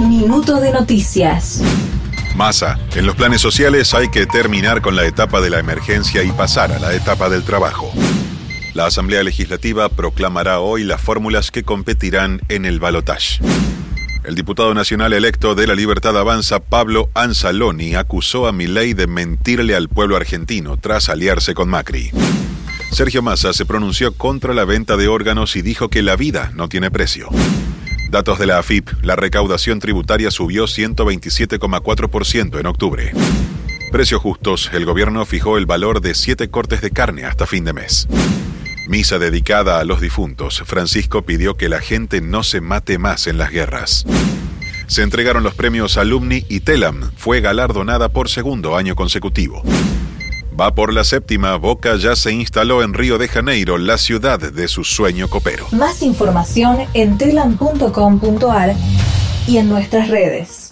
Minuto de noticias. Masa, en los planes sociales hay que terminar con la etapa de la emergencia y pasar a la etapa del trabajo. La Asamblea Legislativa proclamará hoy las fórmulas que competirán en el balotaje. El diputado nacional electo de la Libertad Avanza, Pablo Anzaloni, acusó a Milei de mentirle al pueblo argentino tras aliarse con Macri. Sergio Massa se pronunció contra la venta de órganos y dijo que la vida no tiene precio. Datos de la AFIP, la recaudación tributaria subió 127,4% en octubre. Precios justos, el gobierno fijó el valor de siete cortes de carne hasta fin de mes. Misa dedicada a los difuntos, Francisco pidió que la gente no se mate más en las guerras. Se entregaron los premios Alumni y Telam, fue galardonada por segundo año consecutivo. Va por la séptima, Boca ya se instaló en Río de Janeiro, la ciudad de su sueño copero. Más información en telam.com.ar y en nuestras redes.